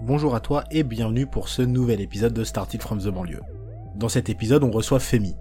Bonjour à toi et bienvenue pour ce nouvel épisode de Started from the banlieue. Dans cet épisode, on reçoit Femi.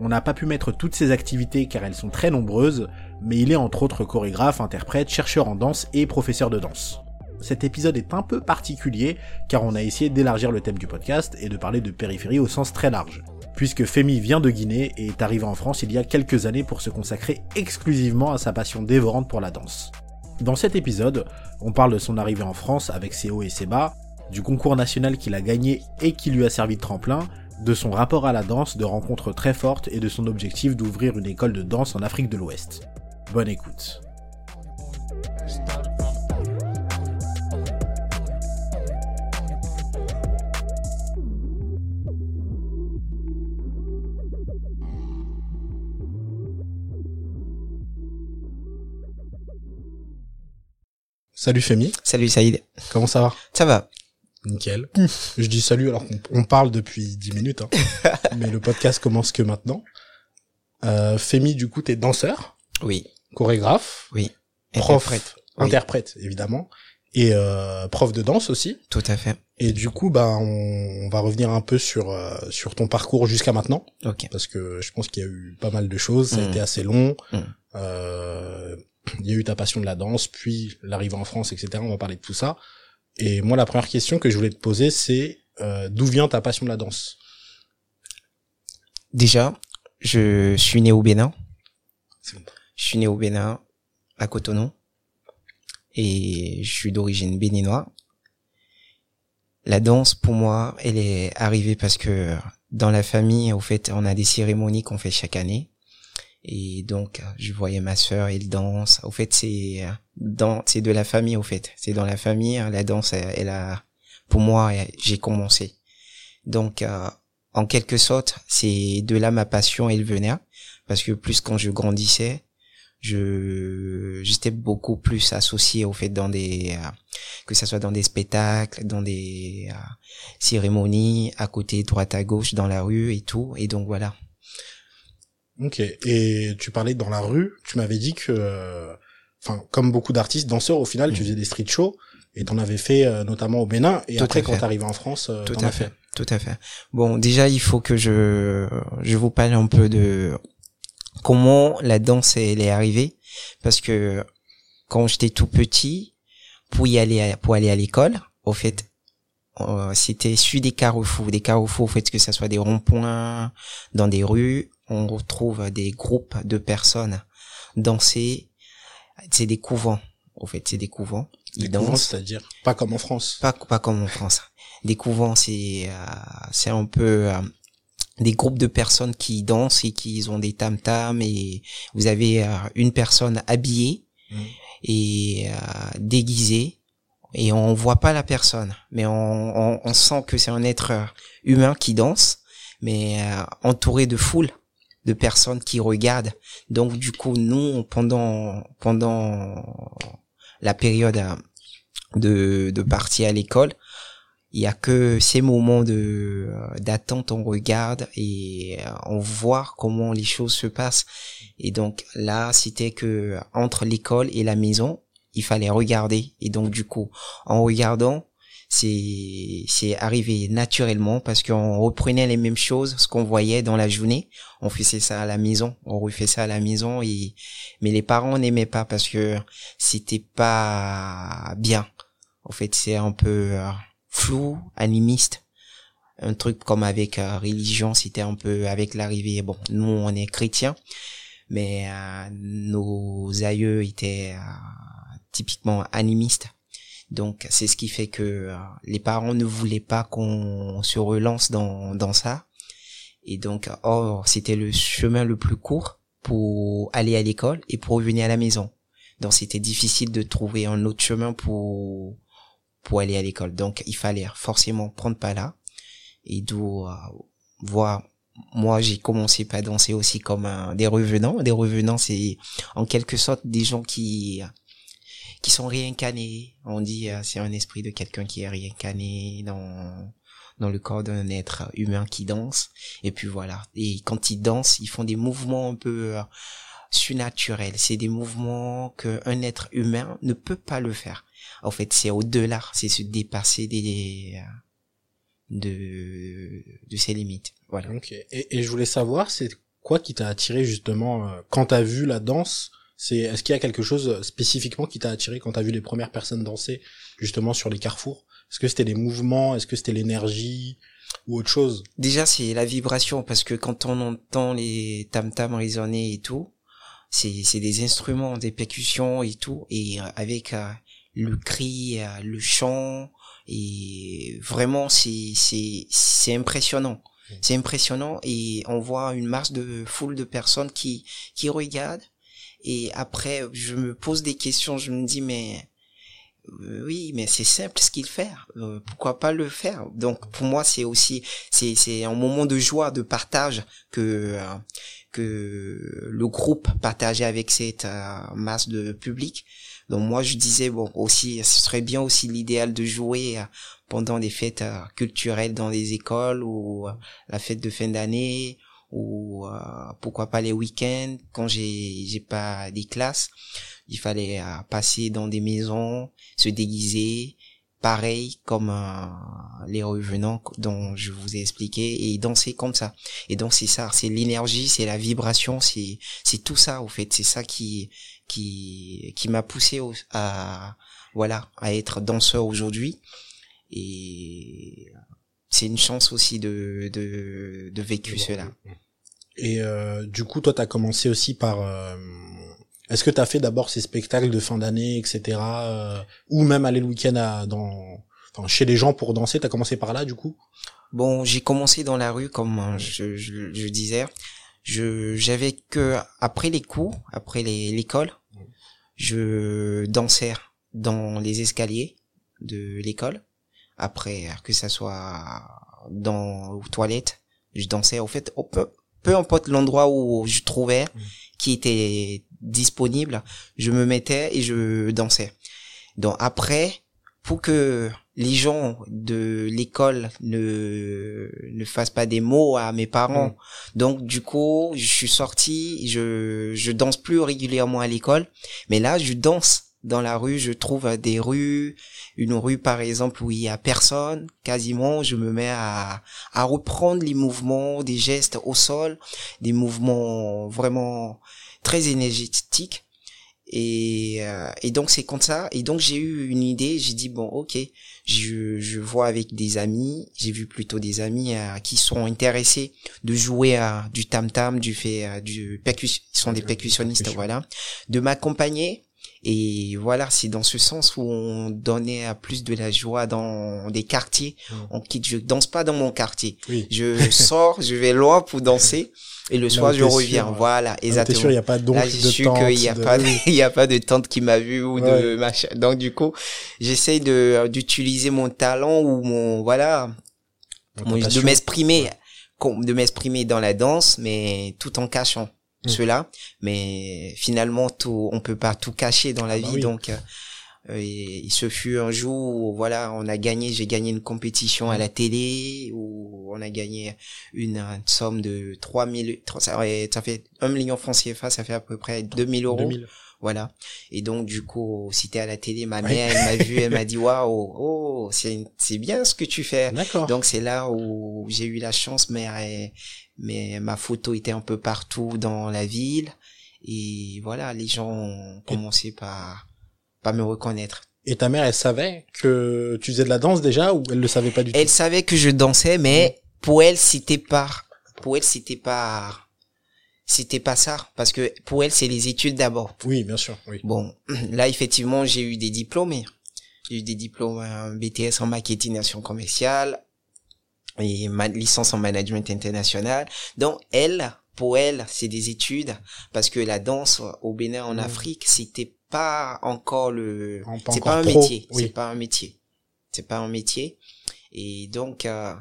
On n'a pas pu mettre toutes ses activités car elles sont très nombreuses, mais il est entre autres chorégraphe, interprète, chercheur en danse et professeur de danse. Cet épisode est un peu particulier car on a essayé d'élargir le thème du podcast et de parler de périphérie au sens très large. Puisque Femi vient de Guinée et est arrivé en France il y a quelques années pour se consacrer exclusivement à sa passion dévorante pour la danse. Dans cet épisode, on parle de son arrivée en France avec ses hauts et ses bas, du concours national qu'il a gagné et qui lui a servi de tremplin, de son rapport à la danse, de rencontres très fortes et de son objectif d'ouvrir une école de danse en Afrique de l'Ouest. Bonne écoute. Salut Femi, Salut Saïd. comment ça va? Ça va Nickel. Je dis salut alors qu'on on parle depuis 10 minutes, hein. mais le podcast commence que maintenant. Euh, Femi, du coup, t'es danseur, Oui, chorégraphe, oui. prof, Interprète. Oui. interprète évidemment, et euh, prof de danse aussi. Tout à fait. Et du coup, bah, on, on va revenir un peu sur euh, sur ton parcours jusqu'à maintenant, Ok. parce que je pense qu'il y a eu pas mal de choses. Ça a Mm. été assez long. Mm. Euh, il y a eu ta passion de la danse, puis l'arrivée en France, etc. On va parler de tout ça. Et moi, la première question que je voulais te poser, c'est euh, d'où vient ta passion de la danse? Déjà, je suis né au Bénin. Bon. Je suis né au Bénin, à Cotonou. Et je suis d'origine béninoise. La danse, pour moi, elle est arrivée parce que dans la famille, au fait, on a des cérémonies qu'on fait chaque année. Et donc, je voyais ma sœur, elle danse. Au fait, c'est dans, c'est de la famille, au fait. C'est dans la famille, la danse, elle, elle a, pour moi, j'ai commencé. Donc, euh, en quelque sorte, c'est de là ma passion, elle venait. Parce que plus quand je grandissais, je, j'étais beaucoup plus associé au fait dans des, euh, que ça soit dans des spectacles, dans des euh, cérémonies, à côté, droite à gauche, dans la rue et tout. Et donc voilà. Ok. Et tu parlais dans la rue. Tu m'avais dit que, euh, enfin, comme beaucoup d'artistes danseurs, au final, tu Mhm. faisais des street shows et t'en avais fait euh, notamment au Bénin. Et Tout après, quand arrivé en France, euh, Tout à as fait. fait. Tout à fait. Bon, déjà, il faut que je, je vous parle un peu de comment la danse elle est arrivée, parce que quand j'étais tout petit, pour y aller, à- pour aller à l'école, au fait, euh, c'était sur des carrefours, des carrefours, au fait que ça soit des ronds-points, dans des rues, on retrouve des groupes de personnes danser. C'est des couvents, au fait, c'est des couvents. Des Ils couvents, dansent c'est-à-dire pas comme en France. pas pas comme en France. Des couvents, c'est euh, c'est un peu euh, des groupes de personnes qui dansent et qui ont des tam tams et vous avez euh, une personne habillée Mhm. et euh, déguisée et on voit pas la personne, mais on, on, on sent que c'est un être euh, humain qui danse, mais entouré de foule de personnes qui regardent. Donc du coup, nous pendant pendant la période euh, de, de partie à l'école, il y a que ces moments de euh, d'attente, on regarde et euh, on voit comment les choses se passent. Et donc là, c'était que entre l'école et la maison, il fallait regarder. Et donc du coup, en regardant, c'est c'est arrivé naturellement parce qu'on reprenait les mêmes choses, ce qu'on voyait dans la journée, on faisait ça à la maison, on refait ça à la maison et mais les parents n'aimaient pas parce que c'était pas bien. En fait, c'est un peu euh, flou, animiste. Un truc comme avec euh, religion, c'était un peu avec l'arrivée. Bon, nous on est chrétiens, mais euh, nos aïeux étaient typiquement animistes. Donc c'est ce qui fait que euh, les parents ne voulaient pas qu'on se relance dans dans ça. Et donc, or, c'était le chemin le plus court pour aller à l'école et pour revenir à la maison. Donc, c'était difficile de trouver un autre chemin pour pour aller à l'école. Donc, il fallait forcément prendre pas là. Et d'où euh, voir. Moi, j'ai commencé par danser aussi comme des revenants. Des revenants, c'est en quelque sorte des gens qui qui sont réincarnés. On dit euh, c'est un esprit de quelqu'un qui est réincarné dans dans le corps d'un être humain qui danse. Et puis voilà. Et quand ils dansent, ils font des mouvements un peu euh, surnaturels. C'est des mouvements qu'un être humain ne peut pas le faire. en fait, c'est au-delà, c'est se dépasser des de de ses limites. Voilà. Ok. Et, et je voulais savoir, c'est quoi qui t'a attiré justement euh, quand t'as vu la danse C'est est-ce qu'il y a quelque chose spécifiquement qui t'a attiré quand t'as vu les premières personnes danser justement sur les carrefours? Est-ce que c'était les mouvements? Est-ce que c'était l'énergie? Ou autre chose? Déjà, c'est la vibration parce que quand on entend les tam tam résonner et tout, c'est c'est des instruments, des percussions et tout, et euh, avec euh, le cri, le chant, et vraiment c'est c'est c'est impressionnant. C'est impressionnant et on voit une masse de foule de personnes qui qui regardent et après je me pose des questions, je me dis mais euh, oui, mais c'est simple ce qu'il fait. Euh, pourquoi pas le faire? Donc pour moi c'est aussi c'est c'est un moment de joie, de partage que euh, que le groupe partageait avec cette masse de public. Donc moi je disais bon aussi ce serait bien aussi l'idéal de jouer pendant des fêtes euh, culturelles dans les écoles ou euh, la fête de fin d'année ou euh, pourquoi pas les week-ends. Quand j'ai j'ai pas des classes il fallait passer dans des maisons se déguiser. Pareil comme les revenants dont je vous ai expliqué et danser comme ça. Et donc c'est ça c'est l'énergie c'est la vibration c'est c'est tout ça au fait. C'est ça qui qui qui m'a poussé à voilà à être danseur aujourd'hui. Et c'est une chance aussi de de, de vécu cela. Et euh, du coup, toi, t'as commencé aussi par. Euh, est-ce que t'as fait d'abord ces spectacles de fin d'année, etc., euh, ou même aller le week-end dans, enfin, chez les gens pour danser T'as commencé par là, du coup? Bon, j'ai commencé dans la rue, comme je, je, je disais. Je j'avais que après les cours, après l'école, je dansais dans les escaliers de l'école après, que ça soit dans aux toilettes, je dansais. Au fait, peu, peu importe l'endroit où je trouvais mm. qui était disponible, je me mettais et je dansais. Donc après, pour que les gens de l'école ne ne fassent pas des mots à mes parents. Mm. Donc du coup, je suis sorti, je je danse plus régulièrement à l'école, mais là je danse dans la rue, je trouve des rues, une rue par exemple où il y a personne, quasiment, je me mets à, à reprendre les mouvements, des gestes au sol, des mouvements vraiment très énergétiques. Et, euh, et donc c'est comme ça. Et donc j'ai eu une idée, j'ai dit bon ok, je, je vois avec des amis, j'ai vu plutôt des amis euh, qui sont intéressés de jouer à du tam tam, du fait euh, du percus, ils sont des percussionnistes voilà, de m'accompagner et voilà, c'est dans ce sens où on donnait plus de la joie dans des quartiers. Mmh. On quitte, je danse pas dans mon quartier. Je sors, je vais loin pour danser. Et le soir, je reviens. voilà, exactement. sûr, il n'y a pas de Là, je suis qu'il n'y a pas, il y a pas de tante qui m'a vu ou de machin. Donc, du coup, j'essaie de, d'utiliser mon talent ou mon, voilà, de m'exprimer, de m'exprimer dans la danse, mais tout en cachant. Mm. cela mais finalement tout on peut pas tout cacher dans la ah bah vie. donc euh, il se fut un jour où voilà on a gagné j'ai gagné une compétition à la télé où on a gagné une, somme de 3000 ça, ça fait 1 million francs CFA ça fait à peu près 2000 euros. 2000. Voilà. Et donc du coup c'était à la télé ma mère elle m'a vu elle m'a dit waouh oh c'est c'est bien ce que tu fais. Donc c'est là où j'ai eu la chance mère et mais ma photo était un peu partout dans la ville. Et voilà les gens ont commencé par pas me reconnaître. Et ta mère elle savait que tu faisais de la danse déjà ou elle le savait pas du tout? elle savait que je dansais mais pour elle c'était pas pour elle c'était pas c'était pas ça parce que pour elle c'est les études d'abord oui bien sûr oui bon là effectivement j'ai eu des diplômes j'ai eu des diplômes BTS en marketing action commerciale et ma licence en management international. Donc elle, pour elle, c'est des études parce que la danse au Bénin en mmh. Afrique, c'était pas encore le, c'est pas, un métier, c'est pas un métier, c'est pas un métier. Et donc euh,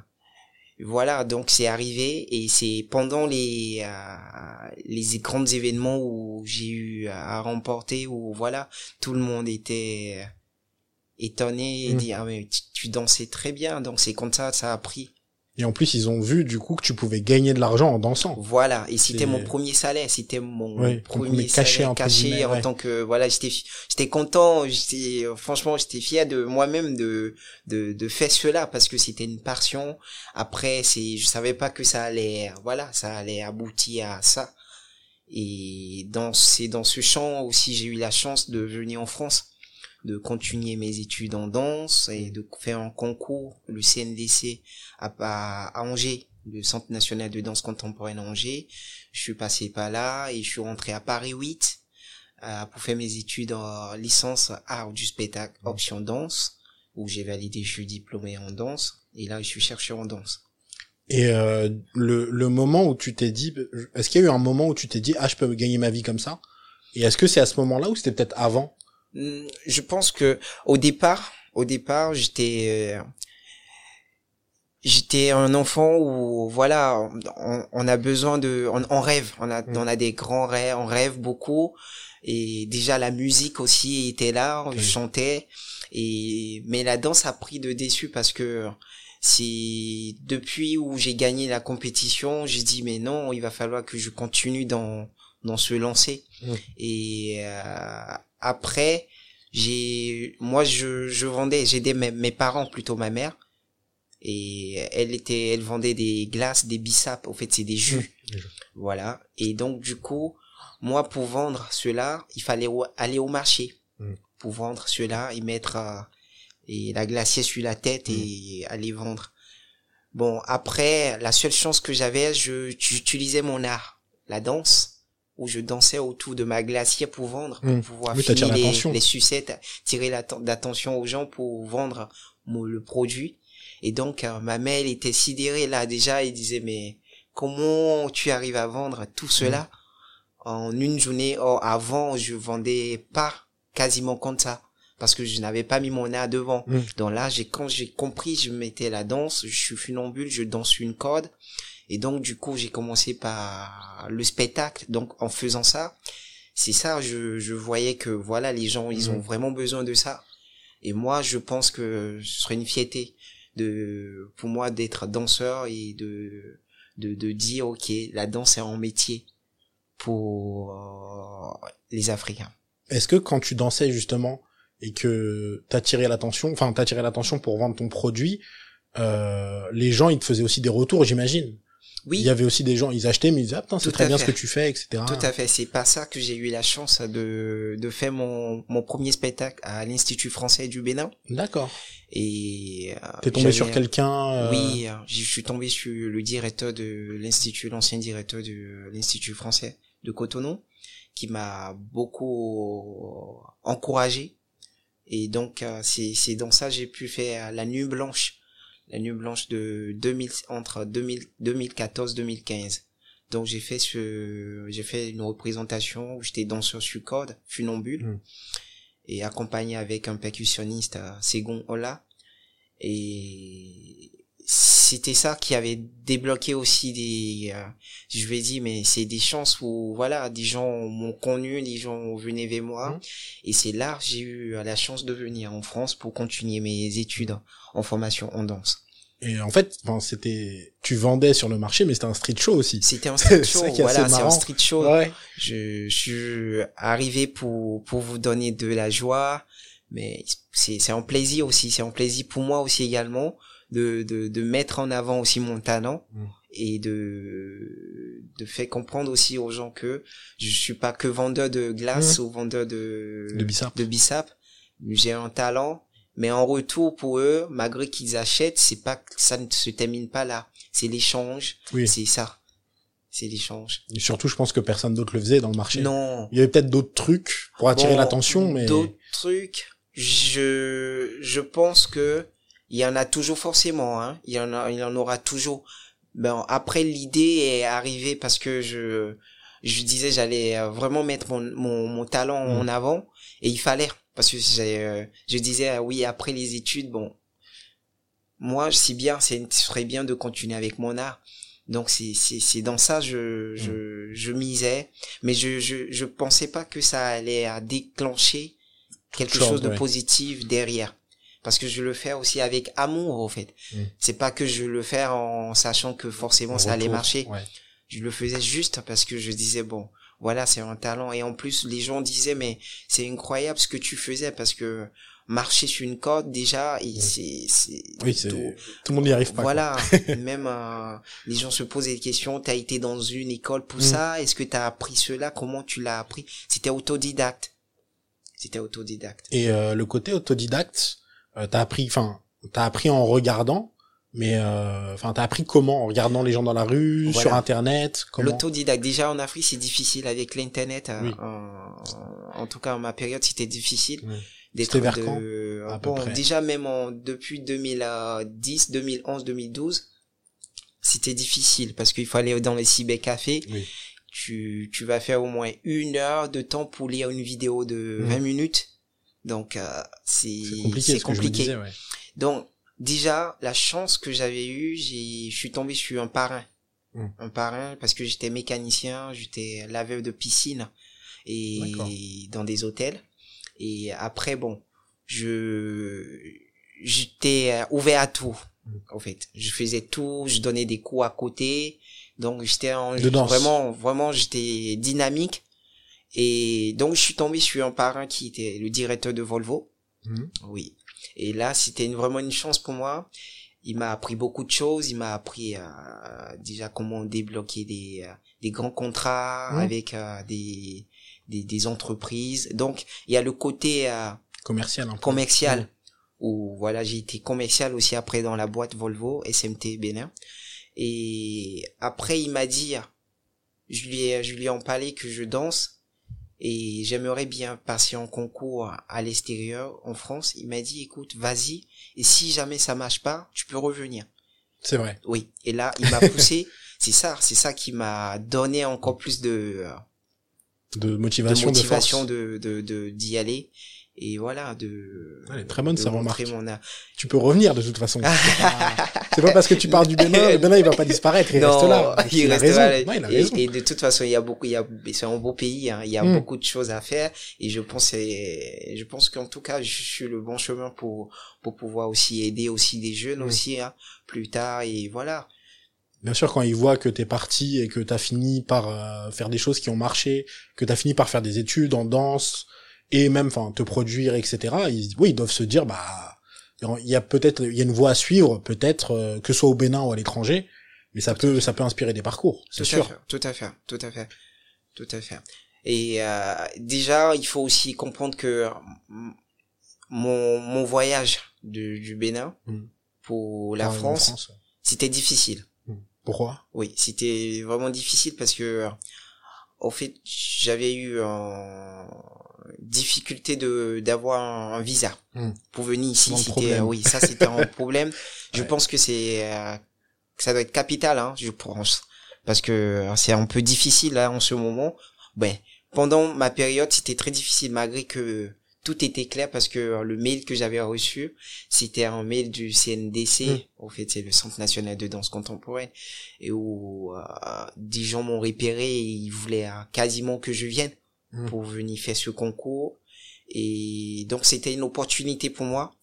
voilà, donc c'est arrivé et c'est pendant les euh, les grands événements où j'ai eu à remporter où voilà tout le monde était étonné et mmh. dit ah mais tu, tu dansais très bien donc c'est comme ça ça a pris Et en plus, ils ont vu du coup que tu pouvais gagner de l'argent en dansant. Voilà, et c'était mon premier salaire, c'était mon Ouais, premier cachet, salaire caché en ouais. tant que voilà, j'étais j'étais content, j'étais franchement, j'étais fier de moi-même de de de faire cela parce que c'était une passion. Après, c'est je savais pas que ça allait voilà, ça allait aboutir à ça. Et dans c'est dans ce champ aussi j'ai eu la chance de venir en France de continuer mes études en danse et de faire un concours, le CNDC à, à, à Angers, le Centre national de danse contemporaine à Angers. Je suis passé par là et je suis rentré à Paris 8 euh, pour faire mes études en licence art du spectacle option danse où j'ai validé, je suis diplômé en danse et là je suis chercheur en danse. Et euh, le, le moment où tu t'es dit, est-ce qu'il y a eu un moment où tu t'es dit, ah, je peux gagner ma vie comme ça? Et est-ce que c'est à ce moment-là ou c'était peut-être avant? Je pense que au départ, au départ, j'étais euh, j'étais un enfant où voilà, on, on a besoin de on, on rêve, on a Mm. on a des grands rêves, on rêve beaucoup et déjà la musique aussi était là, je Oui. chantais et mais la danse a pris de déçu parce que c'est depuis où j'ai gagné la compétition, j'ai dit mais non, il va falloir que je continue dans dans ce lancer. Mm. Et euh, après, j'ai moi je je vendais, j'aidais mes, mes parents plutôt ma mère et elle était elle vendait des glaces, des bissap, au fait c'est des jus. Voilà. Et donc du coup, moi pour vendre cela, il fallait au- aller au marché Mm. pour vendre cela et mettre euh, et la glacier sur la tête et aller vendre. Bon, après, la seule chance que j'avais, je, j'utilisais mon art, la danse, où je dansais autour de ma glacière pour vendre, pour Mm. pouvoir Oui, finir les, sucettes, tirer l'atten- l'attention aux gens pour vendre mon- le produit. Et donc, euh, ma mère, elle était sidérée là déjà, elle disait, mais comment tu arrives à vendre tout cela en une journée? Or, avant, je vendais pas quasiment comme ça parce que je n'avais pas mis mon art devant. Mm. Donc là, j'ai quand j'ai compris, je mettais la danse, je suis funambule, je danse une corde. Et donc du coup, j'ai commencé par le spectacle. Donc en faisant ça, c'est ça, je, je voyais que voilà, les gens, ils ont Mhm. vraiment besoin de ça. Et moi, je pense que ce serait une fierté de pour moi d'être danseur et de de, de dire ok, la danse est un métier pour euh, les Africains. Est-ce que quand tu dansais justement et que t'attirais l'attention, enfin t'attirais l'attention pour vendre ton produit, euh, les gens ils te faisaient aussi des retours, j'imagine. Oui. Il y avait aussi des gens, ils achetaient mais ils disaient ah c'est très bien ce que tu fais, etc. Tout à fait, c'est pas ça que j'ai eu la chance de, de faire mon, mon premier spectacle à l'Institut français du Bénin. D'accord. Et euh, T'es tombé sur quelqu'un. euh, Oui, euh, je suis tombé sur le directeur de l'Institut, l'ancien directeur de l'Institut français de Cotonou, qui m'a beaucoup encouragé. Et donc, euh, c'est c'est dans ça que j'ai pu faire la nuit blanche, la nuit blanche de 2000 entre 2000 2014-2015. Donc j'ai fait ce, j'ai fait une représentation où j'étais danseur sur corde, funambule, Mm. et accompagné avec un percussionniste, euh, Segon Ola. Et c'était ça qui avait débloqué aussi des, euh, je vais dire, mais c'est des chances où, voilà, des gens m'ont connu, des gens venaient vers moi. Mhm. Et c'est là que j'ai eu la chance de venir en France pour continuer mes études en formation en danse. Et en fait, enfin, c'était, tu vendais sur le marché, mais c'était un street show aussi. C'était un street show, voilà, c'est un street show. Ouais. Je, je suis arrivé pour, pour vous donner de la joie, mais c'est, c'est un plaisir aussi, c'est un plaisir pour moi aussi également de, de, de mettre en avant aussi mon talent Mm. et de, de faire comprendre aussi aux gens que je suis pas que vendeur de glace ou vendeur de, De bissap. de bissap. J'ai un talent, mais en retour pour eux, malgré qu'ils achètent, c'est pas, ça ne se termine pas là. C'est l'échange, Oui. c'est ça. C'est l'échange. Et surtout, je pense que personne d'autre le faisait dans le marché. Non. Il y avait peut-être d'autres trucs pour attirer Bon, l'attention, mais D'autres trucs, je, je pense que il y en a toujours forcément, hein. Il y en a, il en aura toujours. Ben, après, l'idée est arrivée parce que je, je disais, j'allais euh, vraiment mettre mon, mon, mon talent Mm. en avant et il fallait. Parce que j'ai, euh, je disais, ah oui, après les études, bon, moi, si bien, c'est, ce serait bien de continuer avec mon art. Donc c'est c'est c'est dans ça je je je misais mais je je je pensais pas que ça allait à déclencher quelque Chose, chose de ouais. positif derrière parce que je le fais aussi avec amour au fait. Mm. C'est pas que je le fais en sachant que forcément ça allait marcher. ouais. Je le faisais juste parce que je disais bon, voilà, c'est un talent et en plus les gens disaient mais c'est incroyable ce que tu faisais parce que marcher sur une corde déjà et Mm. c'est Oui, tout- tout le monde n'y arrive pas. voilà, même euh, les gens se posent des questions. T'as été dans une école pour Mm. ça? Est-ce que t'as appris cela? Comment tu l'as appris? C'était autodidacte. C'était autodidacte. Et euh, le côté autodidacte, euh, t'as appris, enfin, t'as appris en regardant, mais euh, enfin, t'as appris comment en regardant les gens dans la rue, Voilà. sur internet, comment. L'autodidacte. Déjà en Afrique, c'est difficile avec l'internet. euh, Oui. en, en tout cas, en ma période, c'était difficile. Oui. C'était vers de- quand, euh, à peu bon, près déjà même en, depuis 2010, 2011, 2012, c'était difficile parce qu'il fallait dans les cybercafés. Oui. Tu, tu vas faire au moins une heure de temps pour lire une vidéo de Mhm. 20 minutes. Donc, euh, c'est compliqué. compliqué. disais, ouais. Donc, déjà, la chance que j'avais eue, j'ai, je suis tombé sur un parrain. Mm. Un parrain parce que j'étais mécanicien, j'étais laveur de piscine et dans des hôtels. Et après, bon, je, j'étais euh, ouvert à tout. Mm. En fait, je faisais tout, je donnais des cours à côté. Donc, j'étais vraiment, vraiment, j'étais dynamique. Et donc, je suis tombé sur un parrain qui était le directeur de Volvo. Mhm. Oui. Et là, c'était une- vraiment une chance pour moi. Il m'a appris beaucoup de choses. Il m'a appris euh, déjà comment débloquer des, euh, des grands contrats Mhm. avec euh, des, des, des entreprises. Donc, il y a le côté euh, Commercial commercial Mhm. où voilà, j'ai été commercial aussi après dans la boîte Volvo, SMT Bénin. Et après, il m'a dit, je lui ai, je lui ai que je danse et j'aimerais bien passer en concours à l'extérieur, en France. Il m'a dit, écoute, vas-y. Et si jamais ça marche pas, tu peux revenir. C'est vrai. Oui. Et là, il m'a poussé. c'est ça, c'est ça qui m'a donné encore plus de, De de motivation, de, motivation de, de, de, d'y aller. Et voilà, de, Elle est très bonne, de montrer remarque. mon art. Tu peux revenir de toute façon. C'est pas- parce que tu pars du Bénin, le Bénin il va pas disparaître, il reste là. Il a raison. là. Ouais, il a et, raison. et de toute façon, il y a beaucoup, il y a, c'est un beau pays, hein, il y a Mm. beaucoup de choses à faire. Et je pense, je pense qu'en tout cas, je suis le bon chemin pour, pour pouvoir aussi aider aussi des jeunes Mm. aussi, hein, plus tard. Et voilà. Bien sûr, quand ils voient que t'es parti et que t'as fini par euh, faire des choses qui ont marché, que t'as fini par faire des études en danse et même, enfin, te produire, etc. Ils, oui, ils doivent se dire, bah, il y a peut-être, il y a une voie à suivre, peut-être euh, que ce soit au Bénin ou à l'étranger, mais ça peut, ça peut inspirer des parcours, c'est sûr. à fait, tout à fait, tout à fait, tout à fait. Et euh, déjà, il faut aussi comprendre que mm, mon, mon voyage du, du Bénin Mm. pour la en France, c'était difficile. Pourquoi? Oui, c'était vraiment difficile parce que, au fait, j'avais eu euh, difficulté de d'avoir un, visa Hmm. pour venir ici. Bon C'était problème. oui, ça c'était un problème. Je Ouais. pense que c'est euh, ça doit être capital, hein, je pense, parce que euh, c'est un peu difficile là en ce moment. Ben, pendant ma période, c'était très difficile malgré que tout était clair parce que euh, le mail que j'avais reçu, c'était un mail du CNDC. Mm. Au fait, c'est le Centre national de danse contemporaine et où euh, des gens m'ont repéré et ils voulaient euh, quasiment que je vienne Mm. pour venir faire ce concours. Et donc c'était une opportunité pour moi.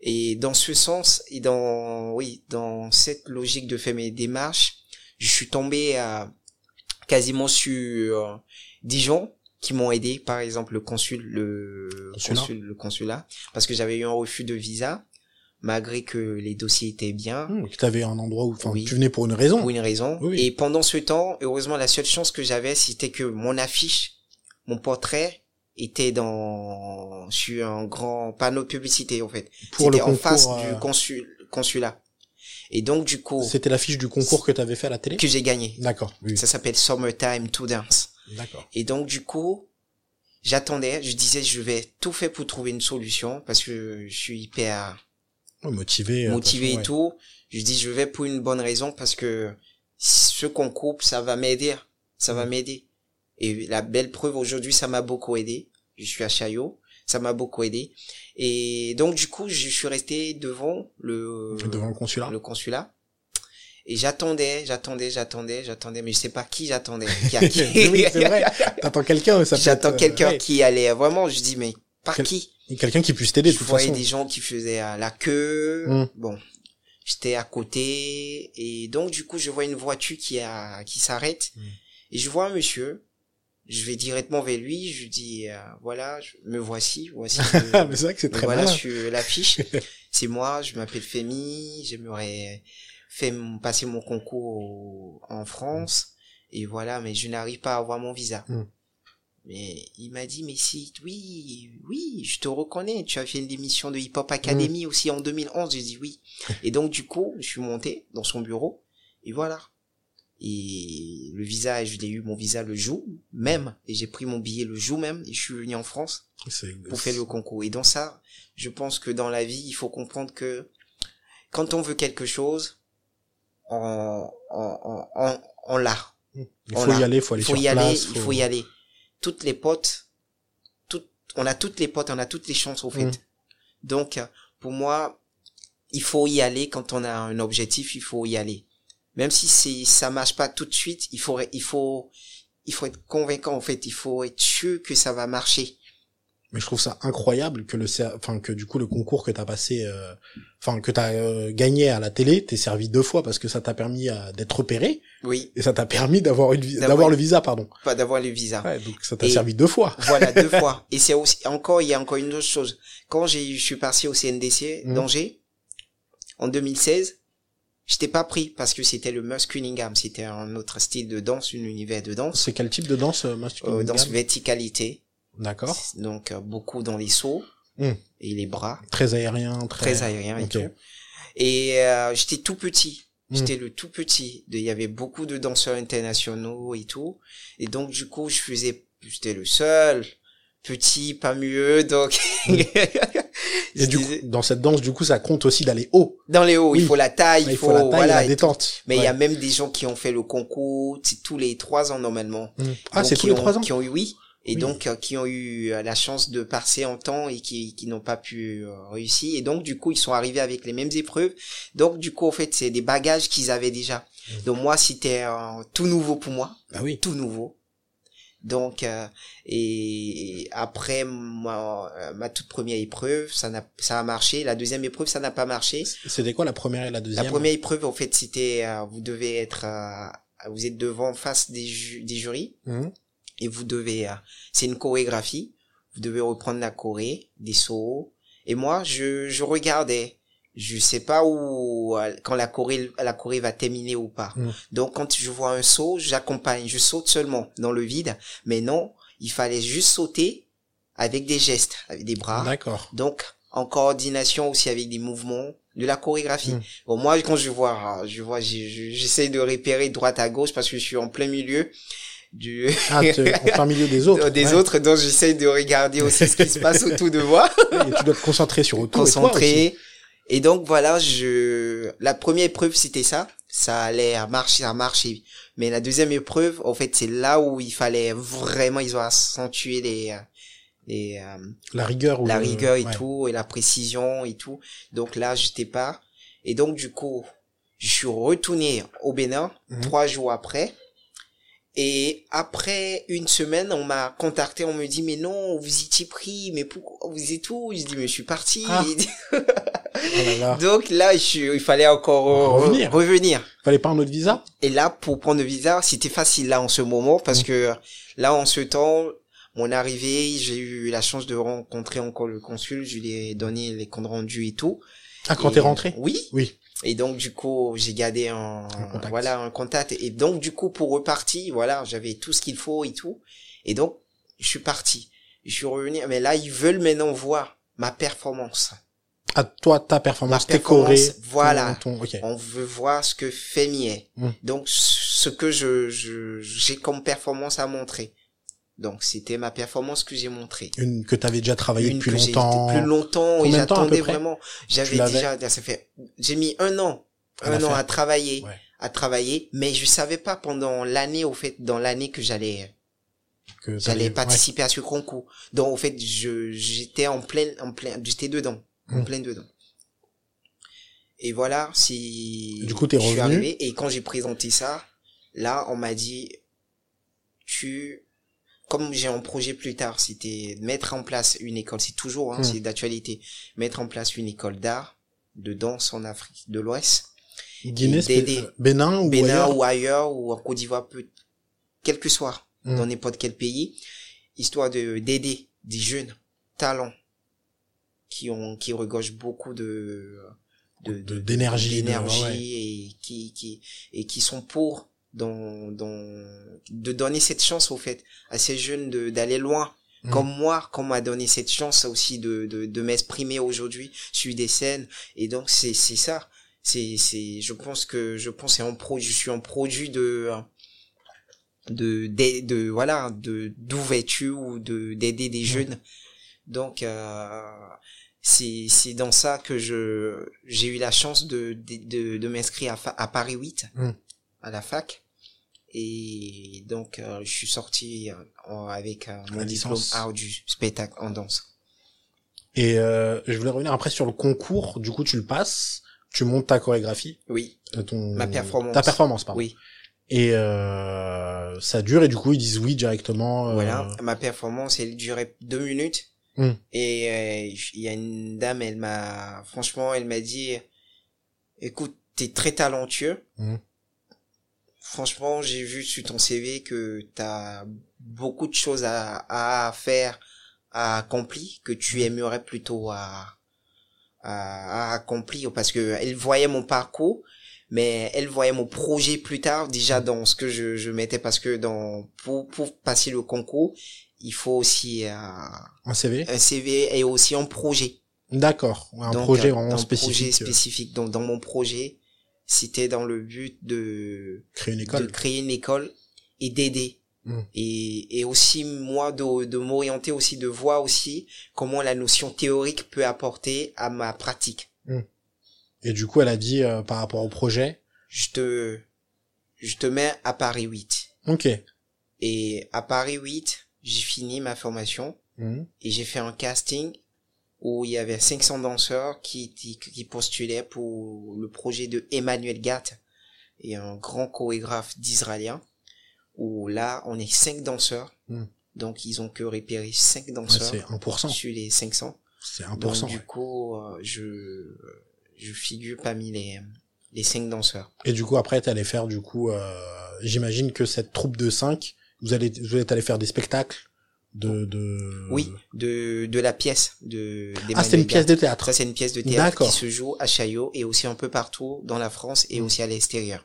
Et dans ce sens et dans oui dans cette logique de faire mes démarches, je suis tombé à quasiment sur gens qui m'ont aidé, par exemple le consul, le Consulat. consul, le consulat, parce que j'avais eu un refus de visa, malgré que les dossiers étaient bien, Hmm, Que t'avais un endroit où, enfin, Oui. tu venais pour une raison. pour une raison. Oui. Et pendant ce temps, heureusement, la seule chance que j'avais, c'était que mon affiche, mon portrait, était dans sur un grand panneau de publicité en fait. Pour le C'était en face concours, euh, du consul, consulat. Et donc du coup, C'était l'affiche du concours que t'avais fait à la télé que j'ai gagné. D'accord, oui. Ça s'appelle Summertime to Dance. D'accord. Et donc du coup, j'attendais, je disais je vais tout faire pour trouver une solution parce que je suis hyper Ouais, motivé. euh, motivé et tout. Je dis je vais pour une bonne raison parce que ce concours ça va m'aider, ça va Mm. m'aider. Et la belle preuve aujourd'hui, ça m'a beaucoup aidé. Je suis à Chaillot, ça m'a beaucoup aidé. Et donc du coup, je suis resté devant le. Devant le consulat. le consulat. Et j'attendais, j'attendais, j'attendais, j'attendais, mais je sais pas qui j'attendais. Qui a qui. oui, c'est vrai. T'attends quelqu'un, ça J'attends être, euh, quelqu'un ouais. qui allait vraiment, je dis, mais par Quel- qui? Quelqu'un qui puisse t'aider de Je toute voyais façon. des gens qui faisaient euh, la queue. Mm. Bon, j'étais à côté et donc du coup je vois une voiture qui a qui s'arrête Mm. et je vois un monsieur. Je vais directement vers lui. Je lui dis euh, voilà, je, me voici, voici. Ah, mais c'est vrai que c'est très voilà malin. sur l'affiche. C'est moi, je m'appelle Femi, j'aimerais faire passer mon concours au- en France. Et voilà, mais je n'arrive pas à avoir mon visa. Mm. Mais il m'a dit, mais si, oui, oui, je te reconnais. Tu as fait une émission de Hip Hop Academy aussi en 2011. J'ai dit oui. Et donc, du coup, je suis monté dans son bureau. Et voilà. Et le visa, je l'ai eu mon visa le jour même. Et j'ai pris mon billet le jour même. Et je suis venu en France pour faire le concours. Et dans ça, je pense que dans la vie, il faut comprendre que quand on veut quelque chose, on, on, on, on, on l'a. Il faut y aller, il faut aller Il faut sur y aller, il faut y aller. Toutes les potes, toutes, on a toutes les potes, on a toutes les chances au fait. Mm. Donc, pour moi, il faut y aller quand on a un objectif, il faut y aller. Même si c'est, ça marche pas tout de suite, il faut, il faut, il faut être convaincant en fait, il faut être sûr que ça va marcher. Mais je trouve ça incroyable que le, enfin que du coup le concours que t'as passé, euh, enfin que t'as euh, gagné à la télé, t'es servi deux fois parce que ça t'a permis euh, d'être repéré Oui, et ça t'a permis d'avoir une D'avoir- le visa, pardon. pas d'avoir le visa. Ouais, donc ça t'a servi deux fois. Voilà, deux fois. Et c'est aussi, encore, il y a encore une autre chose. Quand j'ai, je suis parti au CNDC Mhm. d'Angers, en 2016, j'étais pas pris parce que c'était le Mus Cunningham. C'était un autre style de danse, un univers de danse. C'est quel type de danse, euh, Euh, Cunningham danse verticalité. D'accord. Donc, euh, beaucoup dans les sauts Mhm. et les bras. Très aérien, très, Très aérien et tout. Et euh, j'étais tout petit. Mhm. J'étais le tout petit. Il y avait beaucoup de danseurs internationaux et tout. Et donc, du coup, je faisais, j'étais le seul, petit, pas mieux, donc. Et du coup, dans cette danse, du coup, ça compte aussi d'aller haut. dans les hauts, Oui. il faut la taille, il faut, la taille voilà. et la détente. Mais il y a même des gens qui ont fait le concours, c'est tous les trois ans normalement. Mm. Ah, c'est tous les trois ans. Qui ont eu oui. Et Oui. donc euh, qui ont eu euh, la chance de passer en temps et qui, qui n'ont pas pu euh, réussir. Et donc du coup ils sont arrivés avec les mêmes épreuves. Donc du coup en fait c'est des bagages qu'ils avaient déjà. Mm. Donc moi c'était euh, tout nouveau pour moi, Ah oui. tout nouveau. Donc euh, et après ma, euh, ma toute première épreuve ça n'a ça a marché. La deuxième épreuve ça n'a pas marché. C'était quoi la première et la deuxième? La première épreuve, en fait, c'était, euh, vous devez être, euh, vous êtes devant face des, ju- des jurys Mhm. et vous devez, euh, c'est une chorégraphie. Vous devez reprendre la choré, des sauts. Et moi, je, je regardais. Je sais pas où, euh, quand la choré, la choré va terminer ou pas. Mm. Donc, quand je vois un saut, j'accompagne. Je saute seulement dans le vide. Mais non, il fallait juste sauter avec des gestes, avec des bras. D'accord. Donc, en coordination aussi avec des mouvements de la chorégraphie. Mm. Bon, moi, quand je vois, je vois, j'essaie de repérer droite à gauche parce que je suis en plein milieu du, Ah, en plein milieu des autres. des ouais. autres, donc j'essaie de regarder aussi ce qui se passe autour de moi, Et tu dois te concentrer sur autour et toi aussi. Et donc, voilà, je, la première épreuve, c'était ça. Ça allait marcher, ça a marché. Mais la deuxième épreuve, en fait, c'est là où il fallait vraiment, ils ont accentué les, les, euh, La rigueur ou la le- rigueur et ouais. tout et la précision et tout donc là j'étais pas et donc du coup je suis retourné au Bénin Mhm. trois jours après et après une semaine on m'a contacté on me dit mais non vous étiez pris mais pourquoi vous êtes où je dis mais je suis parti Ah. Oh là là. donc là je il fallait encore euh, Revenir. revenir Fallait pas un autre visa et là, pour prendre le visa, c'était facile là en ce moment parce Mm. que là en ce temps, mon arrivée, j'ai eu la chance de rencontrer encore le consul, je lui ai donné les comptes rendus et tout. Ah, quand t'es rentré? Oui. Oui. Et donc du coup, j'ai gardé un, Un contact. voilà un contact. Et donc du coup, pour repartir, voilà, j'avais tout ce qu'il faut et tout. Et donc, je suis parti. Je suis revenu. Mais là, ils veulent maintenant voir ma performance. Ah, toi, ta performance, performance, voilà. Ton, ton- ok. On veut voir ce que Femi est. Mm. Donc, ce que je, j'ai comme performance à montrer. Donc, c'était ma performance que j'ai montrée. Une que t'avais déjà travaillé Une depuis que longtemps. depuis longtemps et à j'attendais vraiment. Tu J'avais déjà, ça fait, j'ai mis un an, À un an faire. à travailler, Ouais. à travailler, mais je savais pas pendant l'année, au fait, dans l'année que j'allais, Que j'allais participer à ce concours. Donc, au fait, je, j'étais en plein, en plein, j'étais dedans, en Mm. plein dedans. Et voilà, si Du coup, t'es je suis arrivé et quand j'ai présenté ça, là, on m'a dit, tu, comme j'ai un projet plus tard, c'était mettre en place une école, c'est toujours, hein, Mm. c'est d'actualité, mettre en place une école d'art, de danse en Afrique de l'Ouest, Guinée, Bénin ou Bénin ailleurs ou ailleurs, ou en Côte d'Ivoire, peu- quel que soit, Mm. dans n'importe quel pays, histoire de d'aider des jeunes talents qui ont qui regorgent beaucoup de de d'énergie, ouais, et qui qui et qui sont pour dans dans de donner cette chance au fait à ces jeunes de d'aller loin. Mm. comme moi qu'on m'a donné cette chance aussi de de, de m'exprimer aujourd'hui sur des scènes. Et donc c'est c'est ça. C'est c'est je pense que je pense c'est un pro je suis un produit de de de, de voilà de d'ouverture ou de d'aider des jeunes. Donc euh, c'est c'est dans ça que je j'ai eu la chance de de de, de m'inscrire à, à Paris 8 Mm. à la fac et donc euh, je suis sorti euh, en- avec euh, mon diplôme art du spectacle en danse Et euh, je voulais revenir après sur le concours. Du coup, tu le passes, tu montes ta chorégraphie, oui euh, ton Ma performance. ta performance, pardon. oui Et euh, ça dure et du coup ils disent oui directement. Voilà, ma performance, elle durait deux minutes. Hmm. Et euh, il y a une dame, elle m'a, franchement, elle m'a dit, écoute, t'es très talentueux. Hmm. Franchement, j'ai vu sur ton CV que t'as beaucoup de choses à, à faire, à accomplir, que tu aimerais plutôt à, à, à accomplir parce que elle voyait mon parcours mais elle voyait mon projet plus tard déjà dans ce que je, je mettais parce que dans pour pour passer le concours il faut aussi euh, Un CV. un CV et aussi un projet D'accord. Un Donc, projet euh, vraiment un spécifique. projet euh, spécifique donc dans mon projet c'était dans le but de Créer une de école. créer une école et d'aider Mm. et, et aussi moi de, de m'orienter aussi de voir aussi comment la notion théorique peut apporter à ma pratique Et du coup, elle a dit euh, par rapport au projet? je te je te mets à Paris 8 Ok. et à Paris 8 j'ai fini ma formation Mhm. et j'ai fait un casting où il y avait 500 danseurs qui, qui, qui postulaient pour le projet de Emmanuel Gatt et un grand chorégraphe d'israélien où là on est cinq danseurs Mm. donc ils ont que repéré cinq Ouais, danseurs c'est 1%. sur les 500 C'est donc 1%. du ouais. coup euh, je je figure parmi les les cinq danseurs Et du coup, après, t'allais faire, du coup, euh, j'imagine que cette troupe de 5, vous allez, vous êtes allé faire des spectacles de, de... oui de de la pièce de Ah, c'était une pièce de théâtre. Ça, c'est une pièce de théâtre qui se joue à Chaillot et aussi un peu partout dans la France et Mm. aussi à l'extérieur.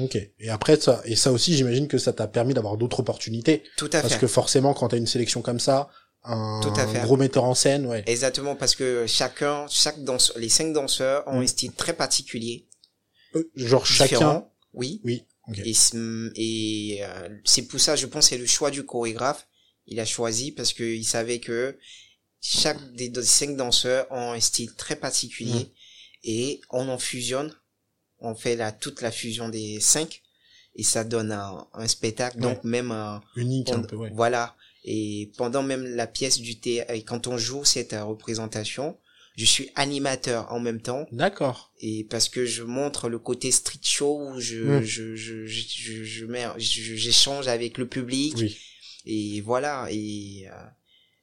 Ok. Et après, ça, et ça aussi, j'imagine que ça t'a permis d'avoir d'autres opportunités. Tout à Parce fait. que forcément, quand t'as une sélection comme ça, un Tout à fait. gros metteur en scène, ouais. Exactement, parce que chacun, chaque danseur, les cinq danseurs ont Mm. un style très particulier, Euh, Genre chacun. différent. Oui. Oui. Et, euh, c'est pour ça, je pense, c'est le choix du chorégraphe. Il a choisi parce que il savait que chaque des cinq danseurs ont un style très particulier et on en fusionne. On fait la toute la fusion des cinq et ça donne un, un spectacle. Donc même un, Unique un peu, ouais. Voilà. Et pendant même la pièce du théâtre, et quand on joue cette euh, représentation, je suis animateur en même temps. D'accord. Et parce que je montre le côté street show où je, Mm. je, je, je, je, je mets, je- j'échange avec le public. Oui. Et voilà. Et, euh,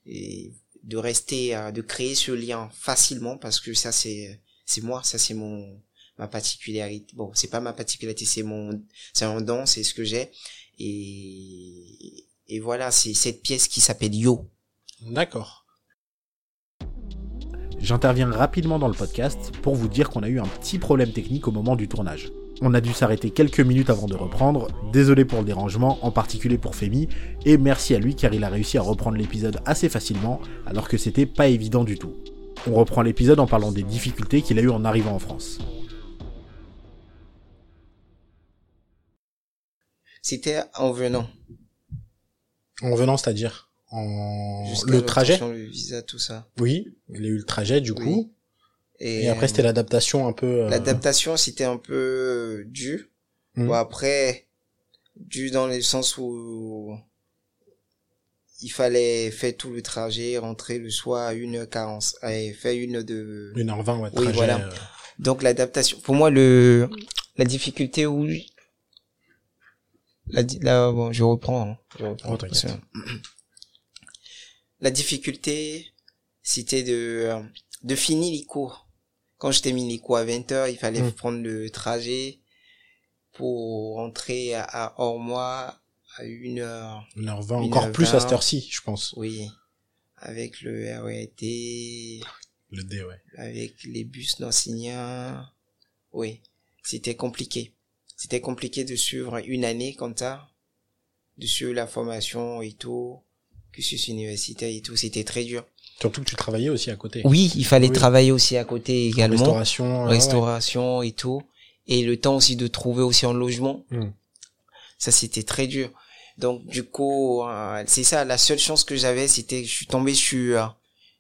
et de rester, euh, de créer ce lien facilement parce que ça c'est, c'est moi, ça c'est mon, ma particularité. Bon, c'est pas ma particularité, c'est mon, c'est un don, c'est ce que j'ai. Et, et voilà, c'est cette pièce qui s'appelle Yo. D'accord. J'interviens rapidement dans le podcast pour vous dire qu'on a eu un petit problème technique au moment du tournage. On a dû s'arrêter quelques minutes avant de reprendre, désolé pour le dérangement, en particulier pour Femi, et merci à lui car il a réussi à reprendre l'épisode assez facilement, alors que c'était pas évident du tout. On reprend l'épisode en parlant des difficultés qu'il a eu en arrivant en France. C'était en venant. En venant, c'est-à-dire? En... Le trajet l'obtention, Le visa, tout ça. Oui, il a eu le trajet du Oui. coup, Et, et après c'était l'adaptation un peu... euh, L'adaptation, c'était un peu dur. Mhm. Bon, après, dur dans le sens où il fallait faire tout le trajet, rentrer le soir à 1h40, et faire une de... 1h20, ouais, Oui, trajet, voilà. euh, Donc l'adaptation, pour moi, le la difficulté où... La, là, bon, je reprends. hein. Je reprends Oh, la difficulté, c'était de, de finir les cours. Quand j'étais mis les cours à 20 heures, il fallait Mm. prendre le trajet pour rentrer à, à Ormois à une heure. 1h20, Une encore plus à cette heure-ci, je pense. Oui. Avec le RET, Le D, ouais. avec les bus nanciniens. Oui. C'était compliqué. C'était compliqué de suivre une année comme ça. De suivre la formation et tout. Cursus universitaire et tout. C'était très dur. Surtout que tu travaillais aussi à côté. Oui, il fallait Oui. travailler aussi à côté également. Restauration. euh, ouais. Restauration et tout. Et le temps aussi de trouver aussi un logement. Mm. Ça, c'était très dur. Donc, du coup, euh, c'est ça, la seule chance que j'avais, c'était que je suis tombé sur euh,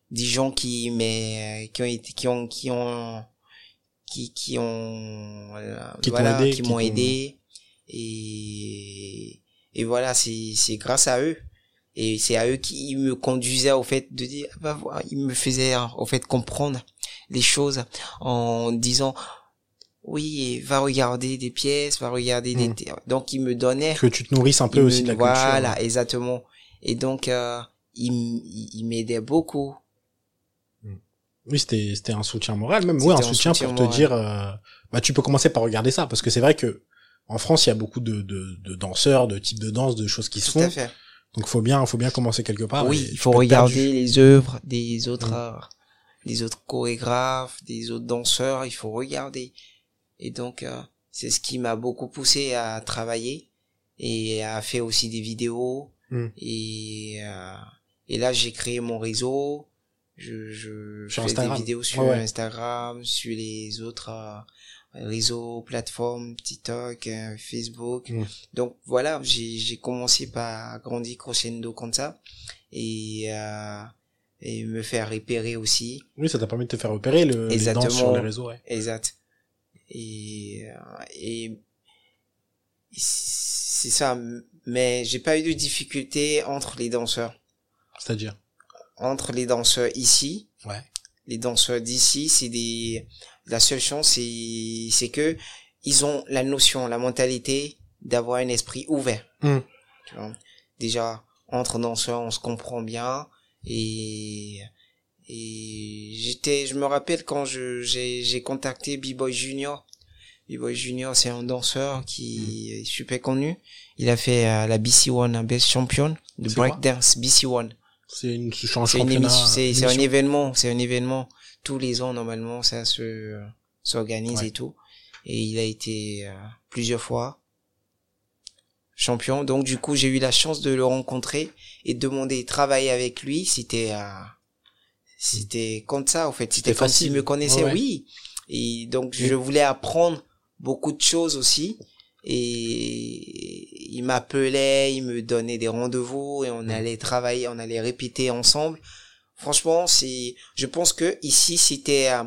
des gens qui, mais, qui ont été, qui ont, qui ont, qui, qui ont, Qui aidé, m'ont t'ont- aidé. Et, et voilà, c'est, c'est grâce à eux. Et c'est à eux qui me conduisaient au fait de dire, ah bah, voilà, ils me faisaient, au fait, comprendre les choses en disant, oui, va regarder des pièces, va regarder Mm. des, donc ils me donnaient Que tu te nourrisses un peu aussi me- de la culture. Voilà, exactement. Et donc, euh, il, m- il m'aidait beaucoup. Oui, c'était c'était un soutien moral, même ouais, un un soutien, soutien pour te dire, euh, bah tu peux commencer par regarder ça, parce que c'est vrai que en France, il y a beaucoup de, de, de danseurs, de types de danse, de choses qui se Tout à font. fait. Donc faut bien, faut bien commencer quelque part. oui, il faut regarder les œuvres des autres, Mm. euh, des autres chorégraphes, des autres danseurs. Il faut regarder. Et donc, euh, c'est ce qui m'a beaucoup poussé à travailler et à faire aussi des vidéos. Mm. Et, euh, et là, j'ai créé mon réseau. Je, je fais Instagram. des vidéos sur Ouais, ouais. Instagram, sur les autres réseaux, plateformes, TikTok, euh, Facebook. Donc voilà, j'ai j'ai commencé par grandir crescendo comme ça et euh, et me faire repérer aussi. Oui, ça t'a permis de te faire repérer le, les Exactement. danses sur les réseaux. Ouais. Exact. Et euh, et c'est ça. Mais j'ai pas eu de difficulté entre les danseurs, C'est-à-dire? entre les danseurs ici. Ouais. Les danseurs d'ici, c'est des la seule chance, c'est c'est que ils ont la notion, la mentalité d'avoir un esprit ouvert. Mm. Tu vois? Déjà, entre danseurs, on se comprend bien. Et, et j'étais, je me rappelle quand je, j'ai, j'ai contacté B-Boy Junior. B-Boy Junior, c'est un danseur qui est super connu. Il a fait euh, la BC One, un best champion de breakdance, BC One. C'est une c'est un championnat. c'est, événement, c'est un événement. Tous les ans, normalement, ça se, s'organise Ouais. et tout. Et il a été euh, plusieurs fois champion. Donc, du coup, j'ai eu la chance de le rencontrer et de demander de travailler avec lui. C'était, euh, c'était comme ça, en fait. C'était comme facile. s'il me connaissait, Ouais, oui. Et donc, je voulais apprendre beaucoup de choses aussi. Et il m'appelait, il me donnait des rendez-vous et on allait travailler, on allait répéter ensemble. Franchement, c'est, je pense que ici, c'était, euh,